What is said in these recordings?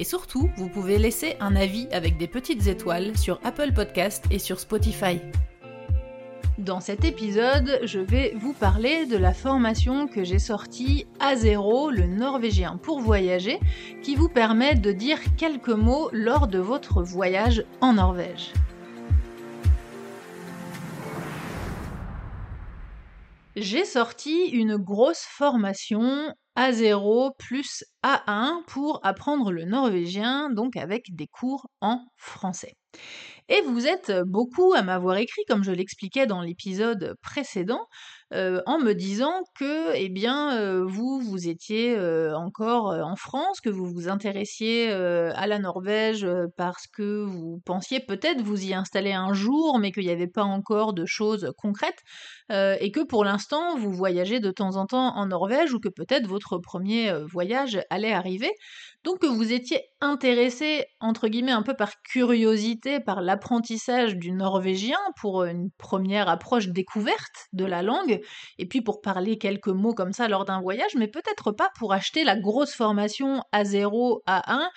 Et surtout, vous pouvez laisser un avis avec des petites étoiles sur Apple Podcast et sur Spotify. Dans cet épisode, je vais vous parler de la formation que j'ai sortie à zéro, le norvégien pour voyager, qui vous permet de dire quelques mots lors de votre voyage en Norvège. J'ai sorti une grosse formation A0 plus A1 pour apprendre le norvégien, donc avec des cours en français. Et vous êtes beaucoup à m'avoir écrit, comme je l'expliquais dans l'épisode précédent, en me disant que, eh bien, vous, vous étiez encore en France, que vous vous intéressiez à la Norvège parce que vous pensiez peut-être vous y installer un jour, mais qu'il n'y avait pas encore de choses concrètes, et que pour l'instant, vous voyagez de temps en temps en Norvège, ou que peut-être votre premier voyage allait arriver. Donc que vous étiez intéressé, entre guillemets, un peu par curiosité, par l'apprentissage du norvégien pour une première approche découverte de la langue, et puis pour parler quelques mots comme ça lors d'un voyage, mais peut-être pas pour acheter la grosse formation A0, A1,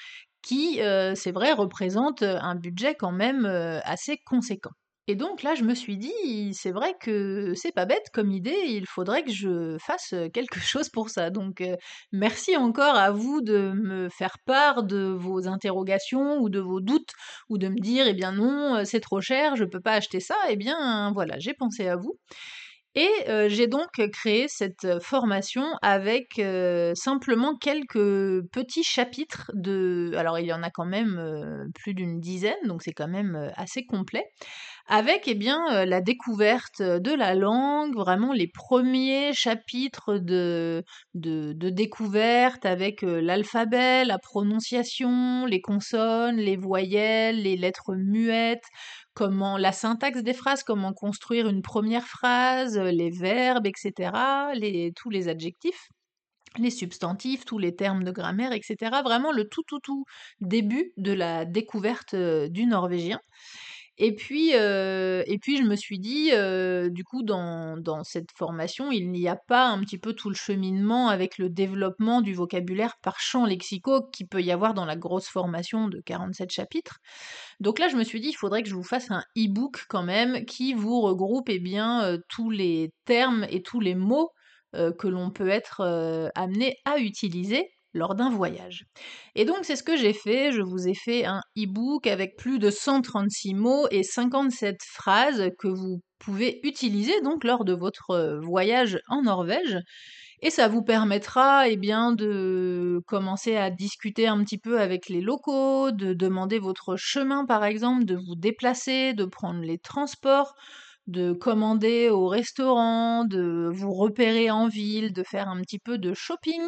qui, euh, c'est vrai, représente un budget quand même euh, assez conséquent. Et donc là, je me suis dit, c'est vrai que c'est pas bête comme idée, il faudrait que je fasse quelque chose pour ça. Donc merci encore à vous de me faire part de vos interrogations ou de vos doutes, ou de me dire, eh bien non, c'est trop cher, je peux pas acheter ça. Eh bien voilà, j'ai pensé à vous. Et j'ai donc créé cette formation avec simplement quelques petits chapitres de... Alors il y en a quand même plus d'une dizaine, donc c'est quand même assez complet avec eh bien, la découverte de la langue, vraiment les premiers chapitres de, de, découverte avec l'alphabet, la prononciation, les consonnes, les voyelles, les lettres muettes, comment la syntaxe des phrases, comment construire une première phrase, les verbes, etc., les, tous les adjectifs les substantifs, tous les termes de grammaire, etc. Vraiment le tout tout tout début de la découverte du norvégien. Et puis, je me suis dit, du coup, dans, cette formation, il n'y a pas un petit peu tout le cheminement avec le développement du vocabulaire par champ lexicaux qu'il peut y avoir dans la grosse formation de 47 chapitres. Donc là, je me suis dit, il faudrait que je vous fasse un e-book quand même qui vous regroupe eh bien, tous les termes et tous les mots que l'on peut être amené à utiliser lors d'un voyage. Et donc c'est ce que j'ai fait, je vous ai fait un e-book avec plus de 136 mots et 57 phrases que vous pouvez utiliser donc lors de votre euh, voyage en Norvège. Et ça vous permettra eh bien, de commencer à discuter un petit peu avec les locaux, de demander votre chemin par exemple, de vous déplacer, de prendre les transports, de commander au restaurant, de vous repérer en ville, de faire un petit peu de shopping.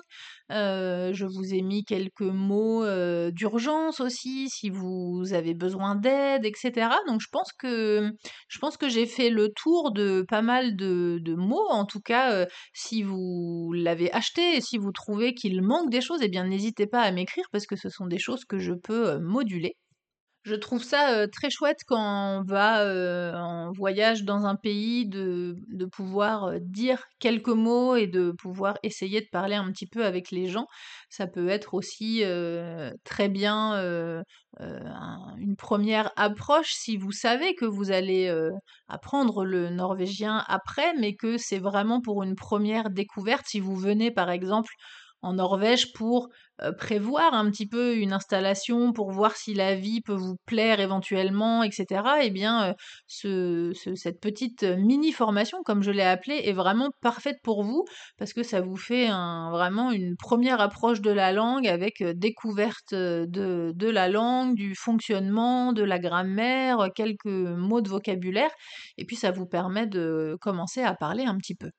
Euh, je vous ai mis quelques mots euh, d'urgence aussi, si vous avez besoin d'aide, etc. Donc je pense que j'ai fait le tour de pas mal de, mots. En tout cas, euh, si vous l'avez acheté et si vous trouvez qu'il manque des choses, eh bien n'hésitez pas à m'écrire parce que ce sont des choses que je peux moduler. Je trouve ça très chouette quand on va en voyage dans un pays de, pouvoir dire quelques mots et de pouvoir essayer de parler un petit peu avec les gens. Ça peut être aussi très bien une première approche si vous savez que vous allez apprendre le norvégien après, mais que c'est vraiment pour une première découverte. Si vous venez par exemple en Norvège pour prévoir un petit peu une installation, pour voir si la vie peut vous plaire éventuellement, etc. Eh bien, cette petite mini formation, comme je l'ai appelée, est vraiment parfaite pour vous parce que ça vous fait vraiment une première approche de la langue avec découverte de la langue, du fonctionnement, de la grammaire, quelques mots de vocabulaire, et puis ça vous permet de commencer à parler un petit peu.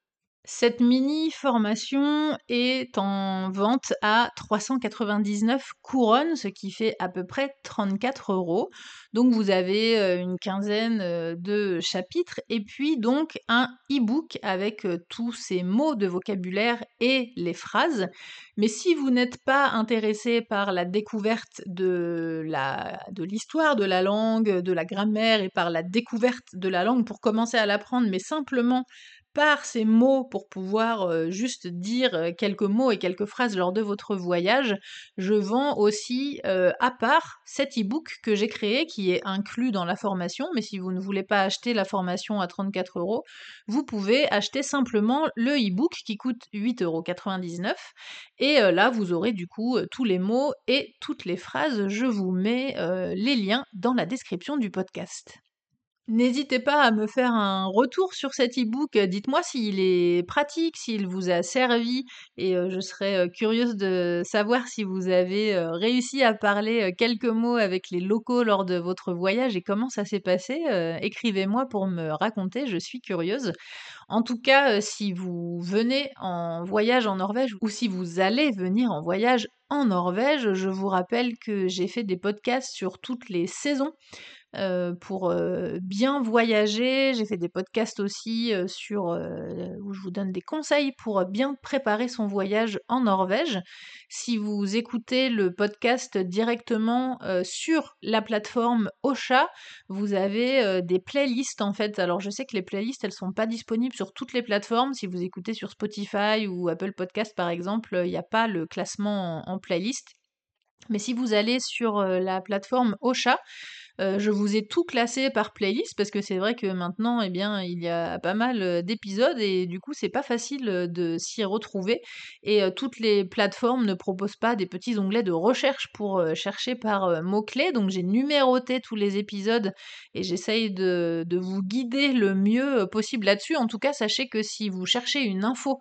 Cette mini formation est en vente à 399 couronnes, ce qui fait à peu près 34 euros. Donc vous avez euh, une quinzaine euh, de chapitres et puis donc un e-book avec euh, tous ces mots de vocabulaire et les phrases. Mais si vous n'êtes pas intéressé par la découverte de de l'histoire de la langue, de la grammaire et par la découverte de la langue pour commencer à l'apprendre, mais simplement par ces mots pour pouvoir juste dire quelques mots et quelques phrases lors de votre voyage, je vends aussi à part cet e-book que j'ai créé qui est inclus dans la formation, mais si vous ne voulez pas acheter la formation à 34 euros, vous pouvez acheter simplement le e-book qui coûte 8,99 euros. Et là, vous aurez du coup tous les mots et toutes les phrases. Je vous mets les liens dans la description du podcast. N'hésitez pas à me faire un retour sur cet e-book. Dites-moi s'il est pratique, s'il vous a servi et je serais curieuse de savoir si vous avez réussi à parler quelques mots avec les locaux lors de votre voyage et comment ça s'est passé. Écrivez-moi pour me raconter, je suis curieuse. En tout cas, si vous venez en voyage en Norvège ou si vous allez venir en voyage en Norvège, je vous rappelle que j'ai fait des podcasts sur toutes les saisons. Euh, pour euh, bien voyager. J'ai fait des podcasts aussi euh, sur où je vous donne des conseils pour bien préparer son voyage en Norvège. Si vous écoutez le podcast directement sur la plateforme Ocha, vous avez des playlists en fait. Alors je sais que les playlists elles sont pas disponibles sur toutes les plateformes. Si vous écoutez sur Spotify ou Apple Podcast par exemple, il n'y a pas le classement en, en playlist. Mais si vous allez sur la plateforme Ocha, euh, je vous ai tout classé par playlist parce que c'est vrai que maintenant, eh bien, il y a pas mal euh, d'épisodes et du coup, c'est pas facile euh, de s'y retrouver. Et toutes les plateformes ne proposent pas des petits onglets de recherche pour chercher par mots-clés. Donc, j'ai numéroté tous les épisodes et j'essaye de, de vous guider le mieux possible là-dessus. En tout cas, sachez que si vous cherchez une info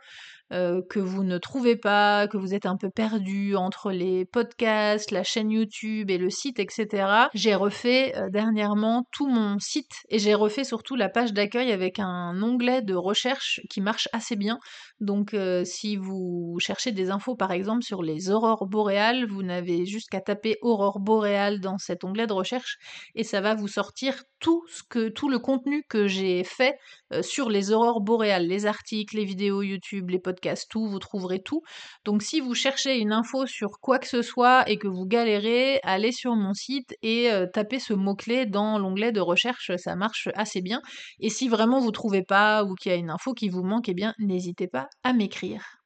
euh, que vous ne trouvez pas, que vous êtes un peu perdu entre les podcasts, la chaîne YouTube et le site, etc. J'ai refait euh, dernièrement tout mon site et j'ai refait surtout la page d'accueil avec un onglet de recherche qui marche assez bien. Donc euh, si vous cherchez des infos par exemple sur les aurores boréales, vous n'avez juste taper aurore boréale dans cet onglet de recherche et ça va vous sortir tout ce que tout le contenu que j'ai fait sur les aurores boréales, les articles, les vidéos YouTube, les podcasts tout, vous trouverez tout. Donc si vous cherchez une info sur quoi que ce soit et que vous galérez, allez sur mon site et euh, tapez ce mot-clé dans l'onglet de recherche, ça marche assez bien. Et si vraiment vous trouvez pas ou qu'il y a une info qui vous manque, eh bien n'hésitez pas à m'écrire.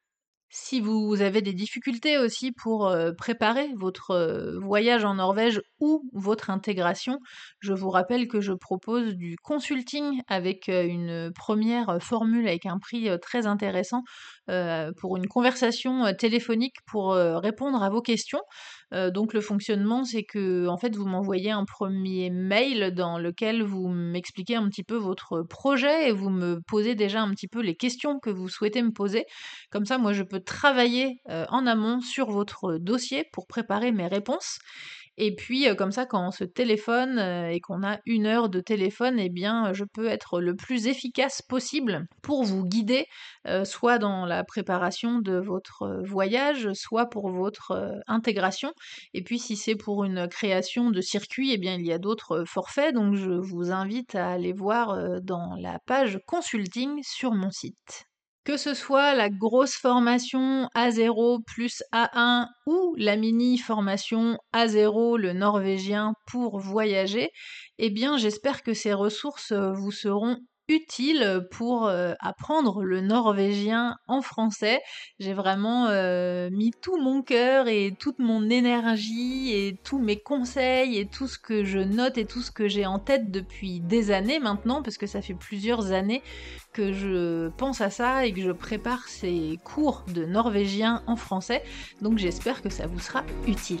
Si vous avez des difficultés aussi pour préparer votre voyage en Norvège ou votre intégration, je vous rappelle que je propose du consulting avec une première formule avec un prix très intéressant pour une conversation téléphonique pour répondre à vos questions. Donc le fonctionnement, c'est que en fait vous m'envoyez un premier mail dans lequel vous m'expliquez un petit peu votre projet et vous me posez déjà un petit peu les questions que vous souhaitez me poser. Comme ça, moi je peux travailler en amont sur votre dossier pour préparer mes réponses. Et puis comme ça, quand on se téléphone et qu'on a une heure de téléphone, eh bien, je peux être le plus efficace possible pour vous guider, soit dans la préparation de votre voyage, soit pour votre intégration. Et puis, si c'est pour une création de circuit, eh bien, il y a d'autres forfaits. Donc, je vous invite à aller voir dans la page consulting sur mon site. Que ce soit la grosse formation A0 plus A1 ou la mini formation A0 le norvégien pour voyager, eh bien j'espère que ces ressources vous seront utile pour apprendre le norvégien en français. J'ai vraiment mis tout mon cœur et toute mon énergie et tous mes conseils et tout ce que je note et tout ce que j'ai en tête depuis des années maintenant, parce que ça fait plusieurs années que je pense à ça et que je prépare ces cours de norvégien en français. Donc j'espère que ça vous sera utile.